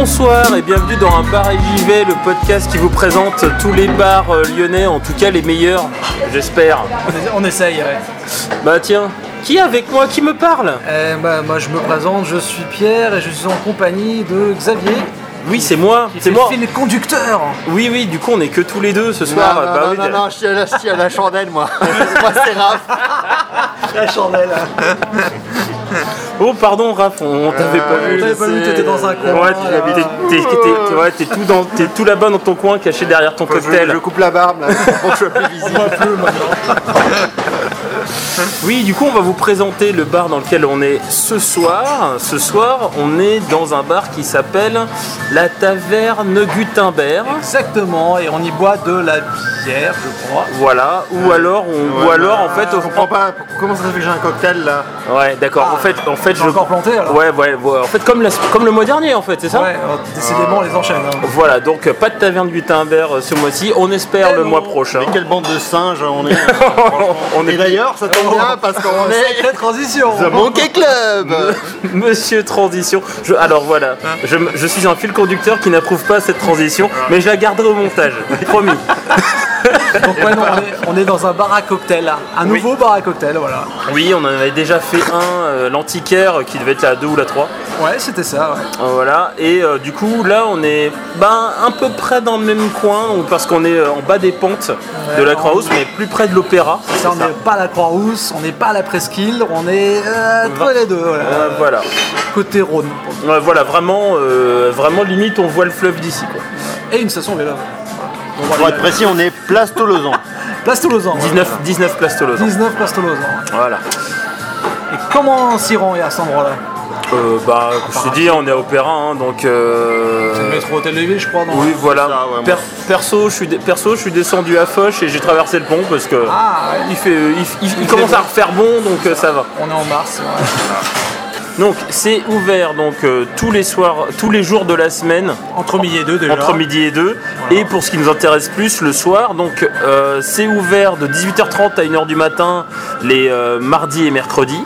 Bonsoir et bienvenue dans un bar et j'y vais, le podcast qui vous présente tous les bars euh, lyonnais, en tout cas les meilleurs, j'espère. On essaye, ouais. Bah tiens, qui est avec moi qui me parle? Euh, bah, moi je me présente, je suis Pierre et je suis en compagnie de Xavier. Oui, c'est moi, c'est moi. le conducteur. Oui, oui, du coup on est que tous les deux ce soir. Non, non, Bah non, oui, non, non, je suis à la, je suis à la chandelle, moi. moi, c'est Raph. La chandelle. Oh pardon Raph, on, on t'avait pas on vu. t'avait pas vu, t'étais dans un coin. Ouais, t'es- t'es- t'es- t'es- ouais, t'es tout, dans- t'es tout là-bas dans ton coin, caché derrière ton cocktail. je coupe la barbe, là, pour que je sois plus visible. Oui, du coup, on va vous présenter le bar dans lequel on est ce soir. Ce soir, on est dans un bar qui s'appelle la Taverne Gutenberg. Exactement, et on y boit de la bière, je crois. Voilà, ou alors, on, ou alors en fait, Je comprends pas. Comment ça se fait que j'ai un cocktail, là Ouais, d'accord. en fait, en fait, J'ai encore planté alors. Ouais, ouais, ouais. En fait, comme, la- comme le mois dernier, en fait, c'est ça Ouais, alors, décidément, on les enchaîne. hein. Voilà, donc euh, pas de Taverne Gutenberg euh, ce mois-ci. On espère le non. mois prochain. Mais quelle bande de singes on est. On est d'ailleurs, ça tombe bien parce qu'on est. Sacrée transition. The Monkey Club Monsieur Transition. Je- alors voilà, je, me- je suis un fil conducteur qui n'approuve pas cette transition, mais je la garderai au montage, promis. Donc ouais, non, on, est, on est dans un bar à cocktail, là. un Oui. nouveau bar à cocktail, voilà. Oui, on en avait déjà fait un, euh, l'antiquaire, qui devait être la 2 ou la 3. Ouais, c'était ça, ouais. Euh, voilà, et euh, du coup, là, on est ben, un peu près dans le même coin, ou parce qu'on est euh, en bas des pentes de la Croix-Rousse, mais plus près de l'Opéra. Ça, on n'est pas à la Croix-Rousse, on n'est pas à la Presqu'île, on est euh, tous les deux, voilà. Euh, voilà. Côté Rhône. Ouais, voilà, vraiment, euh, vraiment limite, on voit le fleuve d'ici. quoi. Et une station vélo. Pour être précis, on est place Tolosan. Place Toulouse. 19, 19 place Tolosan. 19 Place Toulouse. Voilà. Et comment on s'y rend à cet endroit-là Euh, bah, je te dis, on est à Opéra, hein, donc. euh, C'est le métro Hôtel de Ville, je crois, non Oui, voilà. ça, ouais, moi. Per- perso, je suis perso, je suis descendu à Foch et j'ai traversé le pont parce que Ah, ouais. il fait, il, il- il commence à refaire bon, donc euh, ça va. On est en mars. ouais. Donc c'est ouvert donc euh, tous les soirs, tous les jours de la semaine Entre midi et deux déjà. entre midi et 2 et pour ce qui nous intéresse plus le soir donc euh, c'est ouvert de 18h30 à 1h du matin les mardis et mercredis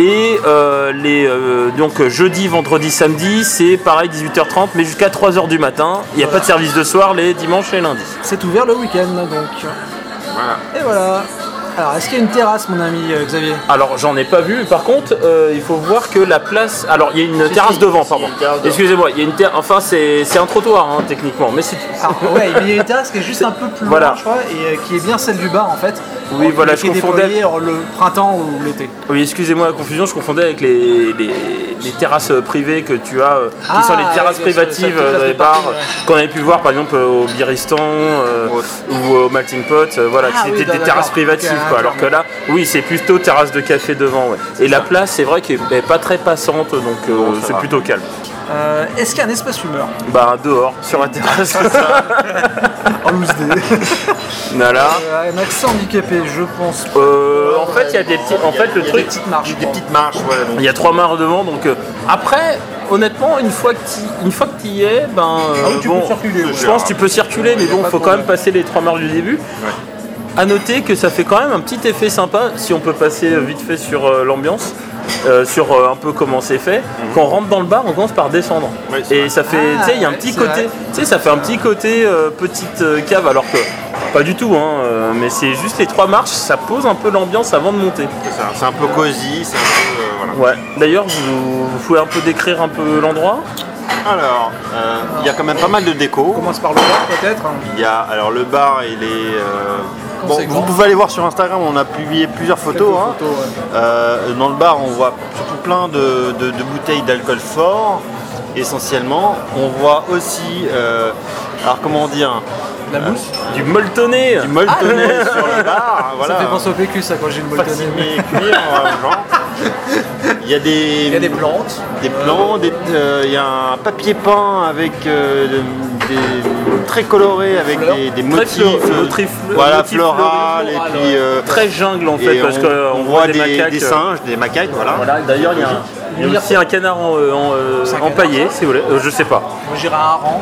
et euh, les euh, donc jeudi vendredi samedi c'est pareil 18h30 mais jusqu'à 3h du matin. Il n'y a pas de service de soir les dimanches et lundis. C'est ouvert le week-end, donc. Et voilà. Alors, est-ce qu'il y a une terrasse, mon ami euh, Xavier? Alors j'en ai pas vu. Par contre euh, il faut voir que la place alors il y a une terrasse si, devant si, pardon excusez-moi il y a une terrasse enfin c'est c'est un trottoir hein, techniquement mais c'est Alors, ouais, mais il y a une terrasse qui est juste un peu plus Voilà. loin, je crois, et euh, qui est bien celle du bar, en fait. Oui, voilà, qui je confondais. le printemps ou l'été. Oui, excusez-moi la confusion, je confondais avec les, les, les terrasses privées que tu as, euh, qui Ah, sont les terrasses privatives ça, euh, ça dans les bars, ouais. qu'on avait pu voir par exemple euh, au Biristan euh, ou au Melting Pot, euh, voilà, Ah qui oui, étaient des terrasses privatives, quoi, alors que là, oui, c'est plutôt terrasse de café devant, ouais. Et la place, c'est vrai qu'elle est pas très passante, donc euh, c'est plutôt calme. Euh, est-ce qu'il y a un espace fumeur Bah, dehors, sur la terrasse. En loose day. voilà. Euh, un accès handicapé, je pense. Euh, en fait, il y a des petits. En fait, le Il y a truc, des petites marches. Des petites marches, ouais. donc. Il y a trois marches devant, donc euh, après, honnêtement, une fois que tu une fois que y es, ben Ah oui, tu bon, peux circuler, ouais. je pense que tu peux circuler, mais bon, pas faut quand même passer les trois marches du début. À noter que ça fait quand même un petit effet sympa si on peut passer vite fait sur euh, l'ambiance. Euh, sur euh, un peu comment c'est fait. Quand on rentre dans le bar, on commence par descendre. Oui, et vrai. ça fait, Ah, tu sais, il y a un petit côté, tu sais, ça fait un petit côté euh, petite euh, cave, alors que pas du tout, hein, euh, mais c'est juste les trois marches, ça pose un peu l'ambiance avant de monter. C'est ça, C'est un peu cosy, c'est un peu. euh, voilà. Ouais. D'ailleurs, vous, vous pouvez un peu décrire un peu l'endroit? Alors, euh, il y a quand même pas mal de déco. On commence par le bar, peut-être. Il y a, alors le bar, il est. euh, bon, vous pouvez aller voir sur Instagram, on a publié plusieurs photos. Hein. photos, ouais. Euh, dans le bar, on voit surtout plein de, de- de bouteilles d'alcool fort, essentiellement. On voit aussi, euh, alors comment dire, La mousse Du molletonné du molletonné sur le bar. Voilà. Ça fait penser au PQ, ça, quand j'ai une genre. Il y a des, Il y a des plantes. des euh, il y a un papier peint avec euh, très coloré avec des, motifs, voilà, floral, et puis très jungle en fait parce qu'on voit, des, macaques, des singes, des macaques, voilà. D'ailleurs, il y a un il y a aussi un canard en, empaillé, si vous voulez. je sais pas. Moi, j'irais un hareng.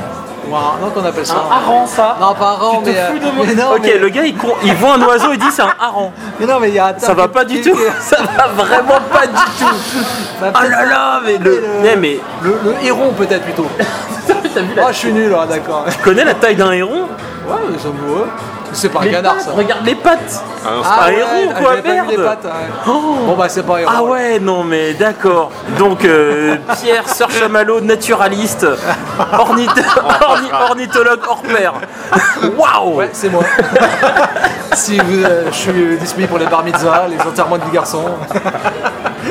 Ou un, non, qu'on appelle ça Un hareng, ça Non, pas un hareng, mais. mais non, ok, le gars, il, il, voit un oiseau, il dit c'est un hareng. Mais non, mais il y a Ça va pas du tout. Ça va vraiment pas du tout. Bah, oh là là, mais le. mais... le, héron, peut-être plutôt. Ah, je suis nul, d'accord. Tu connais la taille d'un héron Ouais, sont beaux. C'est pas un canard ça. Regarde les pattes. Ah, ah un héros quoi, merde. Pattes, oh. Bon bah c'est pas un héros. Ah ouais, non mais d'accord. Donc euh, Pierre Sœur Chamallow, naturaliste, ornithologue hors pair. Waouh Ouais, c'est moi. si euh, je suis disponible pour les bar mitzvahs, les enterrements de vie garçons.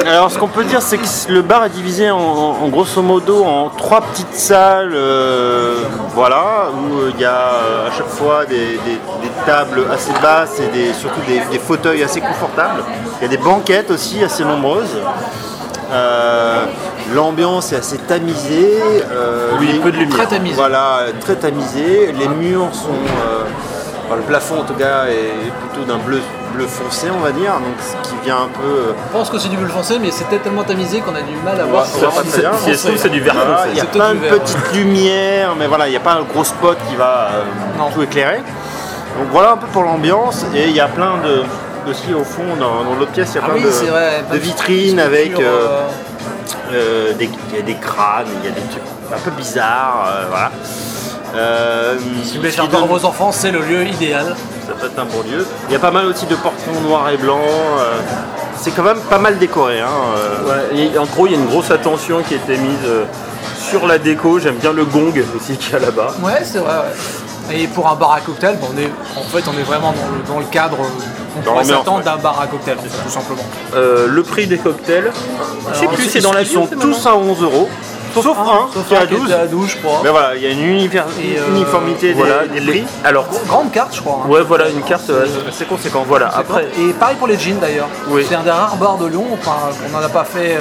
Alors ce qu'on peut dire c'est que le bar est divisé en, grosso modo en trois petites salles, euh, voilà, où il y a à chaque fois des, tables assez basses et surtout des, fauteuils assez confortables. Il y a des banquettes aussi assez nombreuses. Euh, l'ambiance est assez tamisée. Euh, oui, peu de lumière. Très tamisé. Voilà, très tamisé. Les murs sont. le plafond en tout cas est plutôt d'un bleu bleu foncé, on va dire, donc ce qui vient un peu. Euh, je pense que c'est du bleu foncé, mais c'est tellement tamisé qu'on a du mal à voir. c'est du vert foncé. Il y a plein de petites lumières, mais voilà, il n'y a pas un gros spot qui va euh, tout éclairer. Donc voilà un peu pour l'ambiance, et il y a plein de. Aussi au fond, dans, l'autre pièce, il y a ah plein de, vitrines avec euh, des, y a des crânes, il y a des trucs un peu bizarres, voilà. si vous voulez faire dans vos enfants, c'est le lieu idéal ça peut être un bon lieu. Il y a pas mal aussi de portions noir et blanc. Euh, c'est quand même pas mal décoré. Hein, euh. en gros, il y a une grosse attention qui a été mise euh, sur la déco. J'aime bien le gong aussi qu'il y a là-bas. Ouais, c'est vrai. Et pour un bar à cocktail, en fait, on est vraiment dans le, cadre on pourrait s'attendre d'un bar à cocktail, tout simplement. le prix des cocktails, je sais plus, c'est dans la Ils sont tous à 11 euros. Sauf, un, qui est à 12. je crois. Mais voilà, il y a une euh, uniformité des, prix. Alors, grande carte, je crois. Hein. Ouais, voilà, une carte assez conséquente. Voilà, après. Et pareil pour les jeans d'ailleurs. C'est un des rares bars de Lyon, enfin, on n'en a pas fait.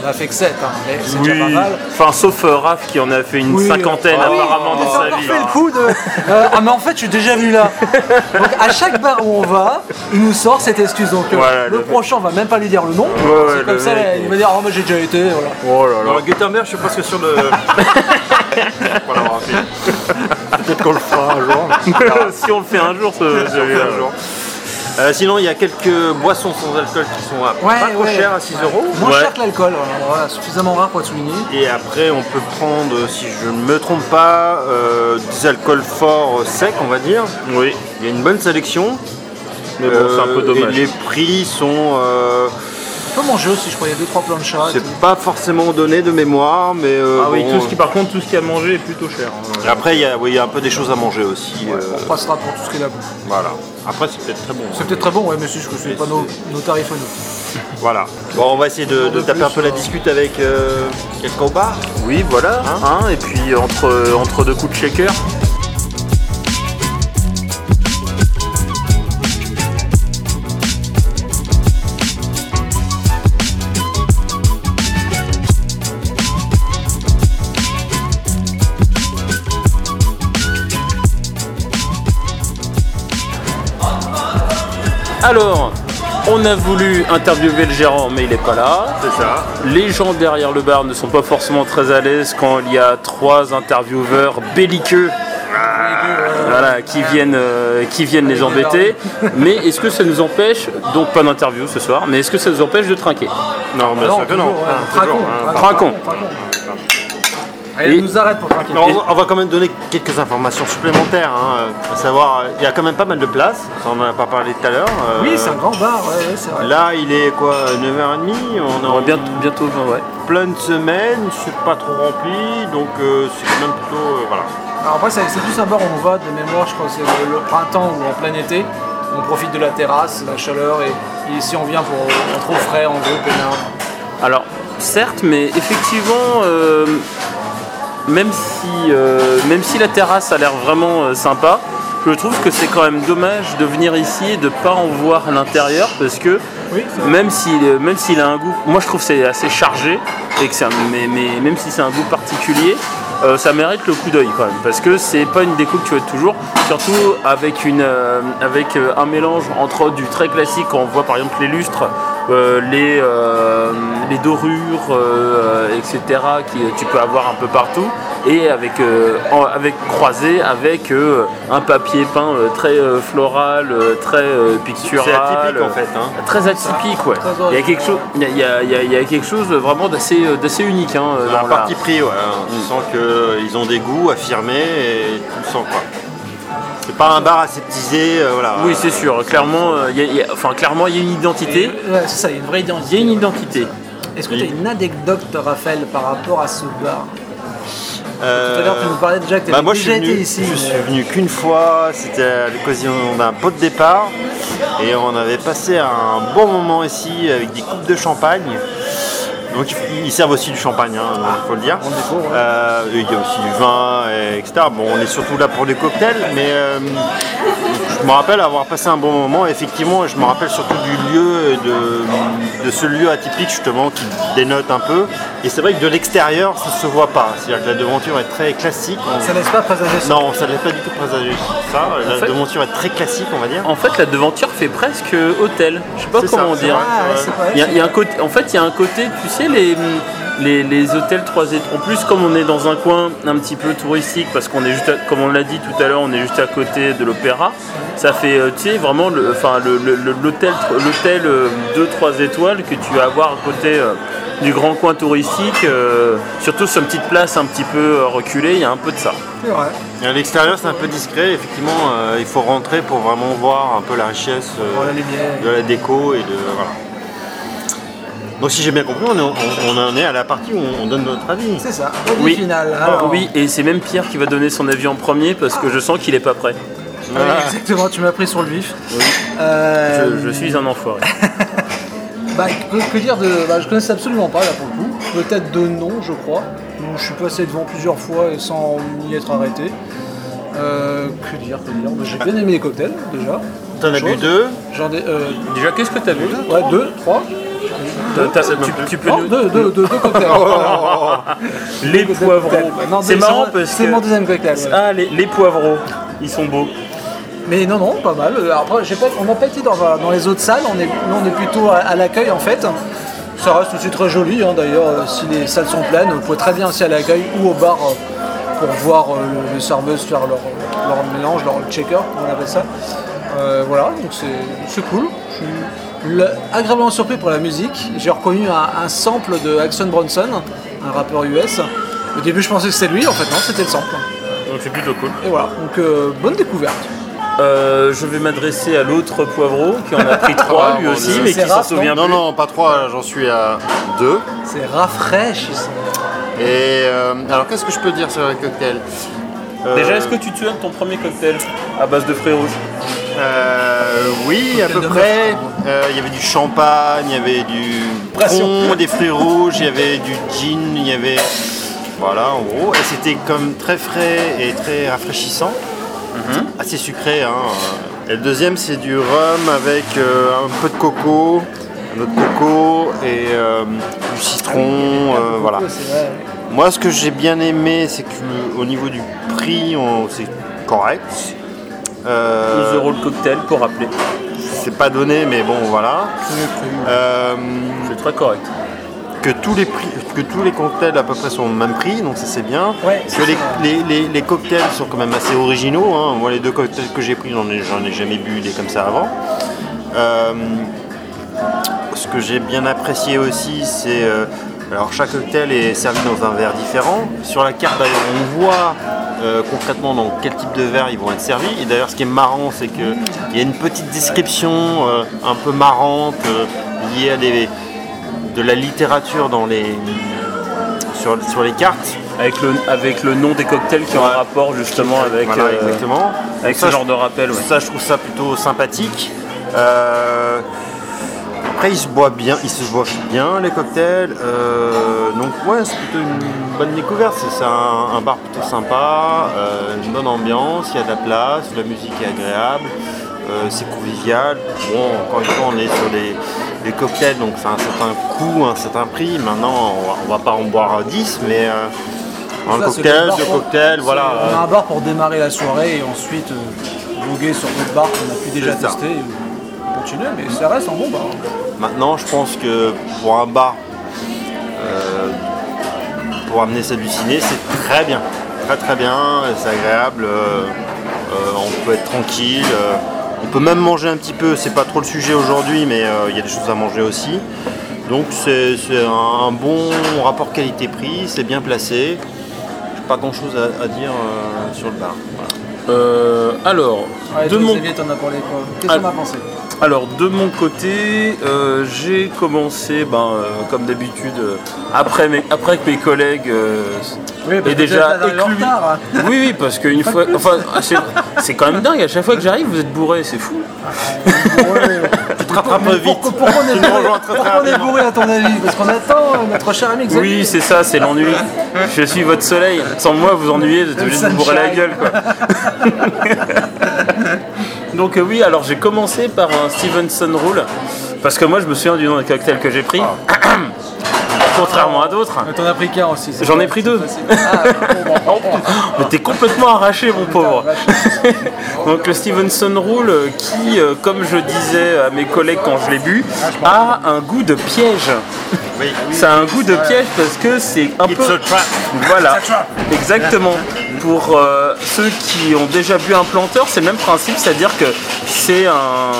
On a fait que 7, hein, mais c'est déjà pas mal. Enfin, sauf euh, Raph qui en a fait une cinquantaine ah apparemment dans sa vie. fait le coup de. Euh, ah, mais en fait, je suis déjà vu là. Donc, à chaque bar où on va, il nous sort cette excuse. Donc, euh, le, prochain, on va même pas lui dire le nom. c'est comme ça, il va dire Oh, moi j'ai déjà été. Voilà. Oh là là. Gutenberg, je suis presque sûr de. voilà, Peut-être qu'on le fera un jour. si on le fait un jour, jour. Euh, sinon, il y a quelques boissons sans alcool qui sont à pas trop chères, à 6 euros. Moins cher que l'alcool, suffisamment rare pour être souligné. Et après, on peut prendre, si je ne me trompe pas, euh, des alcools forts secs, on va dire. Oui. Il y a une bonne sélection. Mais bon, c'est un peu euh, dommage. Et les prix sont. On peut manger aussi, je crois, il y a 2-3 plans de chat. C'est pas forcément donné de mémoire, mais. ah oui, tout ce qui, par contre, tout ce qui a mangé est plutôt cher. Hein. Après, il y, a, oui, il y a un peu des choses à manger aussi. On passera pour tout ce qui est là Voilà. Après, c'est peut-être très bon. C'est peut-être très bon, ouais, mais c'est que c'est pas nos, nos tarifs à nous. Voilà. Bon, on va essayer de, taper un peu la euh, discute avec euh, quelqu'un au bar? Oui, voilà. Hein? hein, et puis entre, entre deux coups de shaker. Alors, on a voulu interviewer le gérant, mais il n'est pas là. C'est ça. Les gens derrière le bar ne sont pas forcément très à l'aise quand il y a trois intervieweurs belliqueux. Voilà, qui viennent, euh, qui viennent les embêter. Mais est-ce que ça nous empêche, donc pas d'interview ce soir, mais est-ce que ça nous empêche de trinquer? Non, bien sûr que non. Trinquons. Elle nous arrête pour tranquille. On, va quand même donner quelques informations supplémentaires. Hein. À savoir, il y a quand même pas mal de places. on n'en a pas parlé tout à l'heure. Oui, c'est un grand bar, ouais, c'est vrai. Là, il est quoi 9h30 On a bientôt, bientôt 20, ouais. Plein de semaines, c'est pas trop rempli, donc euh, c'est quand même plutôt. Euh, voilà. Alors après, c'est plus un bar où on va de mémoire, je crois que c'est le, printemps ou en plein été. On profite de la terrasse, la chaleur, et, ici on vient pour être au frais, en gros, Alors, certes, mais effectivement. Euh, même si, euh, même si la terrasse a l'air vraiment euh, sympa, je trouve que c'est quand même dommage de venir ici et de ne pas en voir l'intérieur parce que même s'il même s'il a un goût, moi je trouve que c'est assez chargé et que mais, mais, même si c'est un goût particulier, ça mérite le coup d'œil quand même, parce que c'est pas une déco que tu veux toujours, surtout avec, une, avec un mélange entre du très classique, quand on voit par exemple les lustres, les, les dorures, etc., que tu peux avoir un peu partout et avec, euh, avec croisé avec euh, un papier peint euh, très floral, très pictural. C'est atypique en fait. Hein. Très atypique, ouais. Il y a quelque chose, il y a, il y a, quelque chose vraiment d'assez, d'assez unique. Hein, dans un parti pris, ouais. Hein. Tu mm. sens qu'ils ont des goûts affirmés et tu le sens quoi. C'est pas un bar aseptisé, voilà. Oui, c'est sûr. Clairement, il y a, enfin, clairement, il y a une identité. ouais, c'est ça, il y a une vraie identité. Il y a une identité. Est-ce que tu as une anecdote, Raphaël, par rapport à ce bar tout à l'heure, tu nous parlais déjà que tu bah moi, déjà été ici. Je suis venu qu'une fois, c'était à l'occasion d'un pot de départ. Et on avait passé un bon moment ici avec des coupes de champagne. Donc ils servent aussi du champagne, il hein, faut le dire. Euh, il y a aussi du vin, etc. Bon, on est surtout là pour des cocktails, mais euh, je me rappelle avoir passé un bon moment. Effectivement, je me rappelle surtout du lieu, de, de ce lieu atypique justement qui dénote un peu. Et c'est vrai que de l'extérieur, ça se voit pas. C'est-à-dire que la devanture est très classique. Ça laisse pas présager ça Non, ça laisse pas du tout présager ça. La devanture est très classique, on va dire. En fait, la devanture fait presque hôtel. Je sais pas comment dire. il, y a, un côté, en fait, il y a un côté, tu sais, les, les, hôtels 3 étoiles. En plus, comme on est dans un coin un petit peu touristique, parce qu'on est juste, comme on l'a dit tout à l'heure, on est juste à côté de l'opéra, ça fait, euh, tu sais, vraiment l'hôtel 2-3 euh, étoiles que tu vas avoir à côté euh, du grand coin touristique, surtout sur une petite place un petit peu reculée, il y a un peu de ça. C'est vrai. Et à l'extérieur, c'est un peu discret. Effectivement, il faut rentrer pour vraiment voir un peu la richesse de la déco et de voilà. Donc si j'ai bien compris, on, en est à la partie où on, donne notre avis. C'est ça, oui. final. Oui, et c'est même Pierre qui va donner son avis en premier parce que je sens qu'il est pas prêt. exactement, tu m'as pris sur le vif. Euh, je, suis un enfoiré. bah, que, dire de. Bah, je connaissais absolument pas là pour le coup. Peut-être de nom, je crois. je suis passé devant plusieurs fois et sans y être arrêté. Euh, que dire, que dire bah, J'ai bien aimé les cocktails déjà. T'en as bu deux J'en ai, euh, Déjà, qu'est-ce que t'as vu Ouais, deux, trois. Tu, peux deux, deux, deux, cocktails. les poivreaux. C'est marrant parce que. C'est mon deuxième cocktail. Ah, les, poivreaux, ils sont beaux. Mais non, non, pas mal. Après, pas, on n'a pas été dans, dans, les autres salles, on est, nous on est plutôt à, l'accueil en fait. Ça reste aussi très joli hein, d'ailleurs, euh, si les salles sont pleines, vous pouvez très bien aussi à l'accueil ou au bar euh, pour voir euh, les serveuses faire leur, leur mélange, leur checker, comme on appelle ça. voilà, donc c'est cool agréablement surpris pour la musique. J'ai reconnu un, sample de Action Bronson, un rappeur US. Au début, je pensais que c'était lui, en fait, non, c'était le sample. Donc c'est plutôt cool. Et voilà, donc euh, bonne découverte. Euh, je vais m'adresser à l'autre poivreau qui en a pris trois lui aussi, mais qui s'en souvient Non, non, pas trois, j'en suis à deux. C'est rafraîchissant. Et euh, alors, qu'est-ce que je peux dire sur le cocktail Déjà, est-ce que tu te souviens de ton premier cocktail à base de fruits rouges? euh, oui, à peu près. Euh, il y avait du champagne, il y avait du pron, des fruits rouges, il y avait du gin, il y avait. Voilà, en gros. Et c'était comme très frais et très rafraîchissant. Mhm. Assez sucré. Hein. Et le deuxième, c'est du rhum avec euh, un peu de coco, un autre coco et du citron. Ah voilà. Moi, ce que j'ai bien aimé, c'est qu'au niveau du prix, c'est correct. 12 euh, euros le cocktail pour rappeler. C'est pas donné, mais bon, voilà. Euh, c'est très correct. Que tous, les prix, que tous les cocktails à peu près sont au même prix, donc ça c'est bien. que les, les, cocktails sont quand même assez originaux. Hein. Moi, les deux cocktails que j'ai pris, j'en ai, ai, jamais bu des comme ça avant. Euh, ce que j'ai bien apprécié aussi, c'est. alors, chaque cocktail est servi dans un verre différent. Sur la carte, d'ailleurs, on voit euh, concrètement dans quel type de verre ils vont être servis. Et d'ailleurs, ce qui est marrant, c'est qu'il y a une petite description euh, un peu marrante euh, liée à de la littérature dans les, sur, sur les cartes. Avec le, avec le nom des cocktails qui ont un rapport justement avec, exactement. avec ce genre de rappel. Ça, je trouve ça plutôt sympathique. Après, ils se boivent bien, ils se boivent bien les cocktails. Euh, donc ouais, c'est plutôt une bonne découverte. C'est un, bar plutôt sympa, euh, une bonne ambiance, il y a de la place, la musique est agréable, euh, c'est convivial. Bon, encore une fois, on est sur les, cocktails, donc c'est un certain coût, un certain prix. Maintenant, on va, va pas en boire 10, mais Un Ça, cocktail, deux cocktails, voilà. On a un bar pour démarrer la soirée et ensuite voguer sur d'autres bars qu'on a pu déjà tester. Continuer, mais ça reste un bon bar. Maintenant, je pense que pour un bar, euh, pour amener ça du ciné, c'est très bien. Très très bien, c'est agréable. euh, euh, on peut être tranquille. euh, on peut même manger un petit peu. C'est pas trop le sujet aujourd'hui, mais euh, il y a des choses à manger aussi. Donc c'est un, un bon rapport qualité-prix. C'est bien placé. J'ai pas grand chose à, à dire euh, sur le bar. Voilà. Euh, alors, Ouais, de mon Xavier, t'en as parlé quoi? Qu'est-ce Ah. qu'on a pensé? Alors de mon côté, euh, j'ai commencé, ben, euh, comme d'habitude, euh, après, mes, après que mes collègues Oui, aient déjà éclu- retard. hein. Oui, oui, parce qu'une fois, enfin, c'est- quand même dingue. À chaque fois que j'arrive, vous êtes bourré, c'est fou. Tu te rattrapes vite. Pourquoi, pourquoi on est bourré, pourquoi on est bourré à ton avis Parce qu'on attend notre cher ami Xavier. Oui, c'est ça, c'est l'ennui. Je suis votre soleil. Sans moi, vous ennuyez, vous êtes obligé de vous bourrer la gueule, quoi. Donc euh, oui, alors j'ai commencé par un Stevenson Rule, parce que moi, je me souviens du nom des cocktails que j'ai pris. Contrairement à d'autres. Mais T'en as pris qu'un aussi. J'en ai pris deux. Ah, bon, bon, bon. Mais t'es complètement arraché, mon pauvre. Donc le Stevenson Rule, euh, qui, euh, comme je disais à mes collègues quand je l'ai bu, a un goût de piège. Oui. Ça a un goût de piège parce que c'est un It's peu. a trap. Voilà, exactement. Pour euh, ceux qui ont déjà bu un planteur, c'est le même principe, c'est-à-dire que c'est un.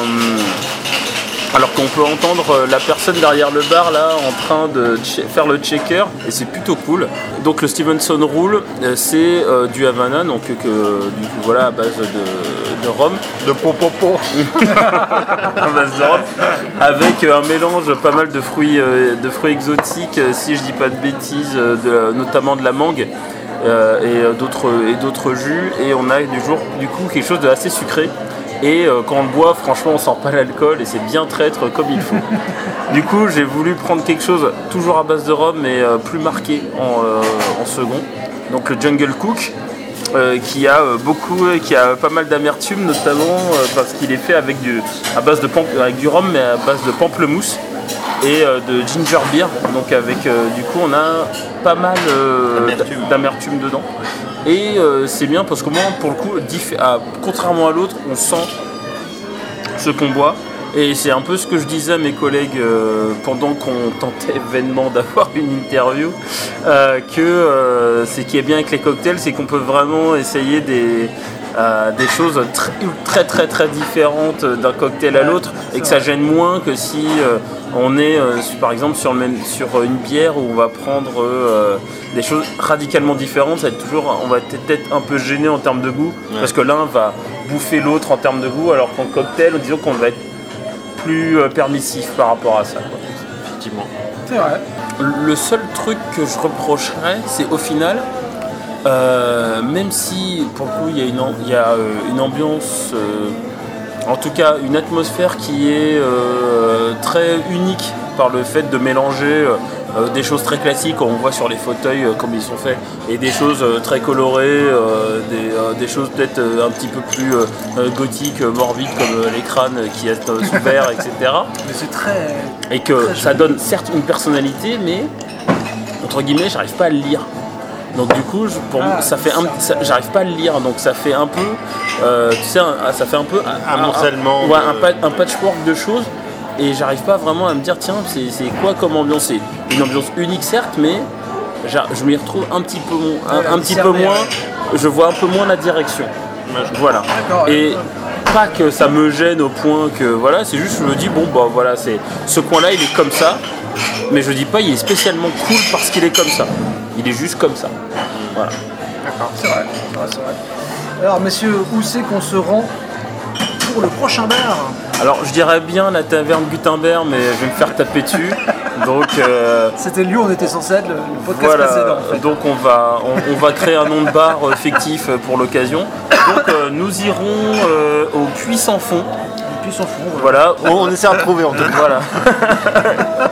Alors qu'on peut entendre euh, la personne derrière le bar là en train de faire le checker et c'est plutôt cool. Donc le Stevenson Rule, euh, c'est euh, du Havana, donc que, du coup voilà à base de, de rhum, De popopo. à base de rhum, avec un mélange pas mal de fruits, euh, de fruits exotiques, si je dis pas de bêtises, de- notamment de la mangue. Euh, et euh, d'autres et d'autres jus et on a du jour du coup quelque chose de assez sucré. Et euh, quand on le boit franchement on sent pas l'alcool et c'est bien traître comme il faut. Du coup j'ai voulu prendre quelque chose toujours à base de rhum mais plus marqué en, en second. Donc le Jungle Cook euh, qui a euh, beaucoup, euh, qui a pas mal d'amertume notamment parce qu'il est fait avec du, à base de avec du rhum mais à base de pamplemousse et euh, de ginger beer. Donc avec euh, du coup on a pas mal euh, D'amertume. d'a- d'amertume dedans. Et c'est bien parce qu'au moins pour le coup, ah, contrairement à l'autre, on sent ce qu'on boit. Et c'est un peu ce que je disais à mes collègues euh, pendant qu'on tentait vainement d'avoir une interview, euh, que euh, ce qui est bien avec les cocktails, c'est qu'on peut vraiment essayer des, des choses très, très très très différentes d'un cocktail à l'autre et que ça gêne moins que si euh, on est euh, par exemple sur, le même, sur une bière où on va prendre euh, des choses radicalement différentes, ça va être toujours, on va être peut-être un peu gêné en termes de goût parce que l'un va bouffer l'autre en termes de goût alors qu'en cocktail, disons qu'on va être plus euh, permissif par rapport à ça. quoi. Effectivement. C'est vrai. Le seul truc que je reprocherais, c'est au final, euh, même si pour le coup il y a une, am- il y a, euh, une ambiance, euh, en tout cas une atmosphère qui est très unique par le fait de mélanger des choses très classiques, on voit sur les fauteuils comme ils sont faits, et des choses très colorées, des, des choses peut-être un petit peu plus gothiques, morbides comme les crânes qui sous verre, etc Mais c'est très. et que Très ça donne certes une personnalité, mais entre guillemets, j'arrive pas à le lire. Donc du coup, je- pour Ah, moi, ça fait un, ça- j'arrive pas à le lire, donc ça fait un peu, euh, tu sais, un- ça fait un peu un, ouais, de- un, pa- un patchwork de choses, et j'arrive pas vraiment à me dire tiens, c'est c'est quoi comme ambiance? C'est une ambiance unique certes, mais je m'y retrouve un petit peu, un, petit peu moins, je vois un peu moins la direction. Voilà. Et pas que ça me gêne au point que voilà, c'est juste je me dis bon bah voilà, c'est ce coin-là il est comme ça, mais je dis pas il est spécialement cool parce qu'il est comme ça. Il est juste comme ça. Voilà. Vrai, c'est vrai, vrai. Alors, messieurs, où c'est qu'on se rend pour le prochain bar? Alors je dirais bien la taverne Gutenberg, mais je vais me faire taper dessus. Donc euh, C'était lui, on était censé être le, podcast précédent. voilà, En fait. donc on va, on, on va créer un nom de bar euh, fictif euh, pour l'occasion. Donc euh, nous irons euh, au Puits sans fond. Puis ils s'en font. voilà. Voilà, On, on essaie de trouver en tout cas. voilà.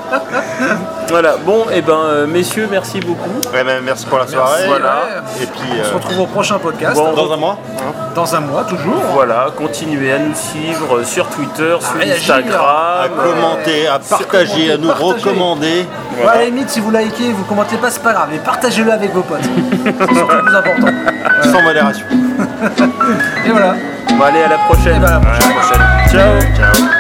voilà, bon, et ben, euh, messieurs, merci beaucoup. Ouais, ben, merci pour la soirée. Voilà. Et puis, On se euh, retrouve au prochain podcast, Bon, dans un mois. hein. dans un mois toujours. Voilà, continuez à nous suivre sur Twitter, sur réagir, à Instagram. commenter, à partager, à nous partager. recommander. Ouais, à la limite, si vous likez, vous commentez pas, c'est pas grave, mais partagez-le avec vos potes. c'est surtout le plus important. Sans modération. Et voilà. Bon, allez, à la prochaine. Et ben, à la prochaine. À la prochaine. Ciao. Ciao.